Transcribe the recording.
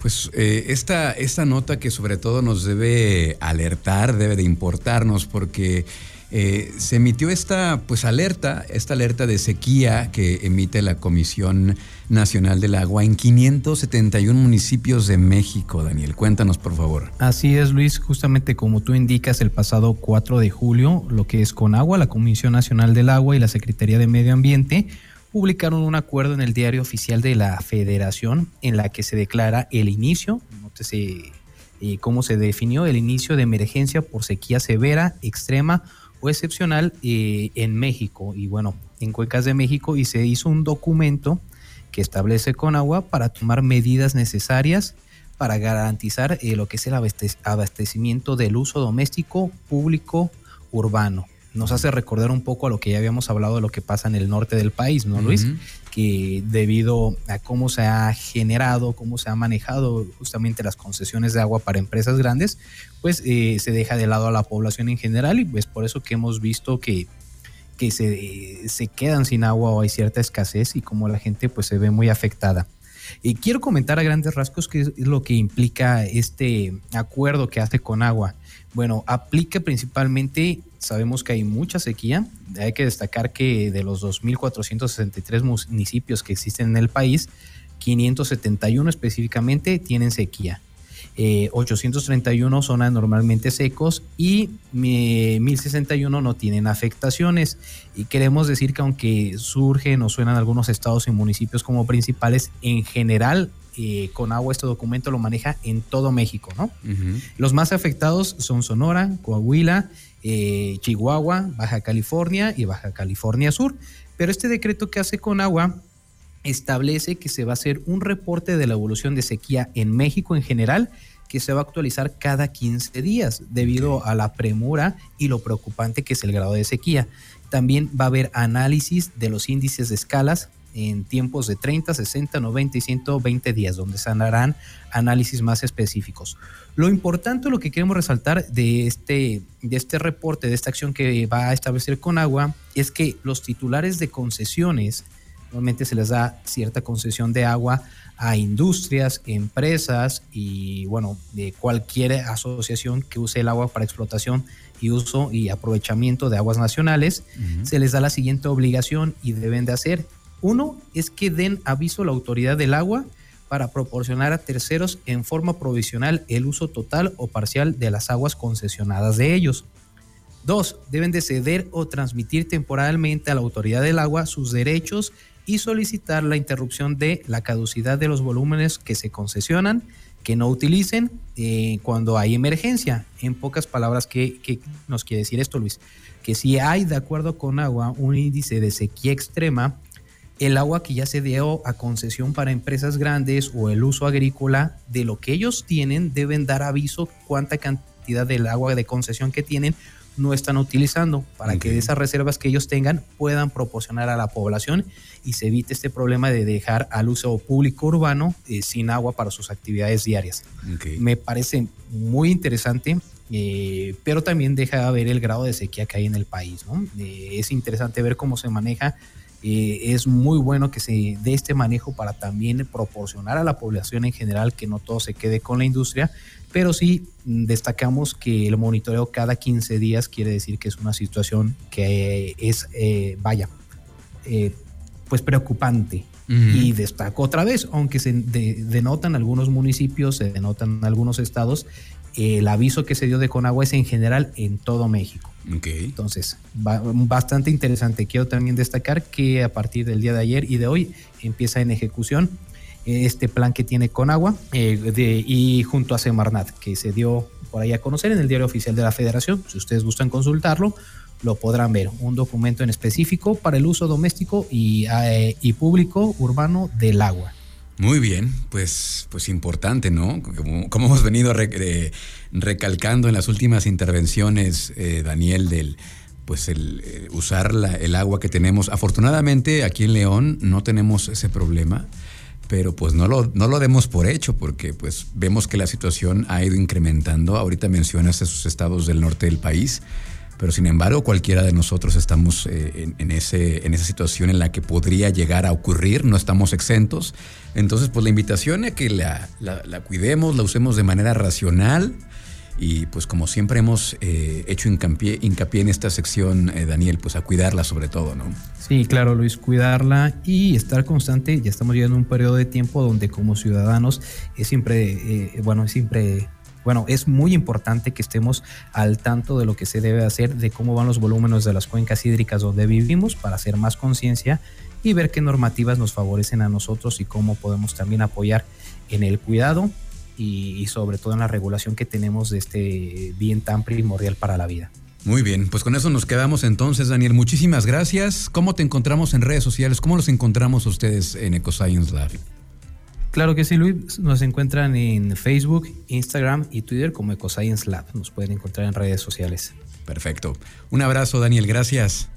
Pues eh, esta, esta nota que sobre todo nos debe alertar, debe de importarnos, porque eh, se emitió esta pues alerta, esta alerta de sequía que emite la Comisión Nacional del Agua en 571 municipios de México. Daniel, cuéntanos por favor. Así es, Luis, justamente como tú indicas, el pasado 4 de julio, lo que es con agua, la Comisión Nacional del Agua y la Secretaría de Medio Ambiente publicaron un acuerdo en el diario oficial de la Federación en la que se declara el inicio, nótese eh, cómo se definió, el inicio de emergencia por sequía severa, extrema o excepcional eh, en México y bueno, en Cuencas de México y se hizo un documento que establece con agua para tomar medidas necesarias para garantizar eh, lo que es el abastecimiento del uso doméstico, público, urbano. Nos hace recordar un poco a lo que ya habíamos hablado de lo que pasa en el norte del país, ¿no, Luis? Que debido a cómo se ha generado, cómo se ha manejado justamente las concesiones de agua para empresas grandes, pues eh, se deja de lado a la población en general y pues por eso que hemos visto que, que se, se quedan sin agua o hay cierta escasez y como la gente pues se ve muy afectada. Y quiero comentar a grandes rasgos qué es lo que implica este acuerdo que hace con agua. Bueno, aplica principalmente, sabemos que hay mucha sequía, hay que destacar que de los 2.463 municipios que existen en el país, 571 específicamente tienen sequía. 831 eh, son anormalmente secos y 1061 no tienen afectaciones. Y queremos decir que aunque surgen o suenan algunos estados y municipios como principales, en general eh, con agua este documento lo maneja en todo México, ¿no? Los más afectados son Sonora, Coahuila, eh, Chihuahua, Baja California y Baja California Sur. Pero este decreto que hace con agua establece que se va a hacer un reporte de la evolución de sequía en México en general que se va a actualizar cada 15 días debido a la premura y lo preocupante que es el grado de sequía. También va a haber análisis de los índices de escalas en tiempos de 30, 60, 90 y 120 días, donde se harán análisis más específicos. Lo importante, lo que queremos resaltar de este, de este reporte, de esta acción que va a establecer con agua, es que los titulares de concesiones, normalmente se les da cierta concesión de agua a industrias, empresas y bueno, de cualquier asociación que use el agua para explotación y uso y aprovechamiento de aguas nacionales, se les da la siguiente obligación y deben de hacer. Uno es que den aviso a la autoridad del agua para proporcionar a terceros en forma provisional el uso total o parcial de las aguas concesionadas de ellos. Dos, deben de ceder o transmitir temporalmente a la autoridad del agua sus derechos y solicitar la interrupción de la caducidad de los volúmenes que se concesionan, que no utilicen eh, cuando hay emergencia. En pocas palabras, ¿qué, nos quiere decir esto, Luis? Que si hay, de acuerdo con agua, un índice de sequía extrema, el agua que ya se dio a concesión para empresas grandes o el uso agrícola de lo que ellos tienen deben dar aviso cuánta cantidad del agua de concesión que tienen no están utilizando para que esas reservas que ellos tengan puedan proporcionar a la población y se evite este problema de dejar al uso público urbano eh, sin agua para sus actividades diarias. Me parece muy interesante, eh, pero también deja ver el grado de sequía que hay en el país. Eh, es interesante ver cómo se maneja. Es muy bueno que se dé este manejo para también proporcionar a la población en general que no todo se quede con la industria, pero sí destacamos que el monitoreo cada 15 días quiere decir que es una situación que es, eh, vaya, eh, pues preocupante. Y destaco otra vez, aunque se denotan algunos municipios, se denotan algunos estados, el aviso que se dio de Conagua es en general en todo México. Entonces, bastante interesante. Quiero también destacar que a partir del día de ayer y de hoy empieza en ejecución este plan que tiene Conagua eh, y junto a Semarnat, que se dio por ahí a conocer en el diario oficial de la Federación. Si ustedes gustan consultarlo, lo podrán ver. Un documento en específico para el uso doméstico y, eh, público urbano del agua. Muy bien, pues, pues importante, ¿no? Como, hemos venido recalcando en las últimas intervenciones, eh, Daniel, del pues el usar el agua que tenemos. Afortunadamente aquí en León no tenemos ese problema pero pues no lo, no lo demos por hecho porque pues vemos que la situación ha ido incrementando. Ahorita mencionas esos estados del norte del país, pero sin embargo cualquiera de nosotros estamos eh, en, ese, en esa situación en la que podría llegar a ocurrir, no estamos exentos. Entonces, pues la invitación es que la, la cuidemos, la usemos de manera racional, y pues como siempre hemos eh, hecho hincapié, hincapié, en esta sección, eh, Daniel, pues a cuidarla sobre todo, ¿no? Sí, claro, Luis, cuidarla y estar constante. Ya estamos viviendo un periodo de tiempo donde como ciudadanos es siempre, eh, bueno, es siempre bueno, es muy importante que estemos al tanto de lo que se debe hacer, de cómo van los volúmenes de las cuencas hídricas donde vivimos para hacer más conciencia y ver qué normativas nos favorecen a nosotros y cómo podemos también apoyar en el cuidado y, sobre todo en la regulación que tenemos de este bien tan primordial para la vida. Muy bien, pues con eso nos quedamos entonces, Daniel. Muchísimas gracias. ¿Cómo te encontramos en redes sociales? ¿Cómo los encontramos ustedes en EcoScience Lab? Claro que sí, Luis. Nos encuentran en Facebook, Instagram y Twitter como EcoScience Lab. Nos pueden encontrar en redes sociales. Perfecto. Un abrazo, Daniel. Gracias.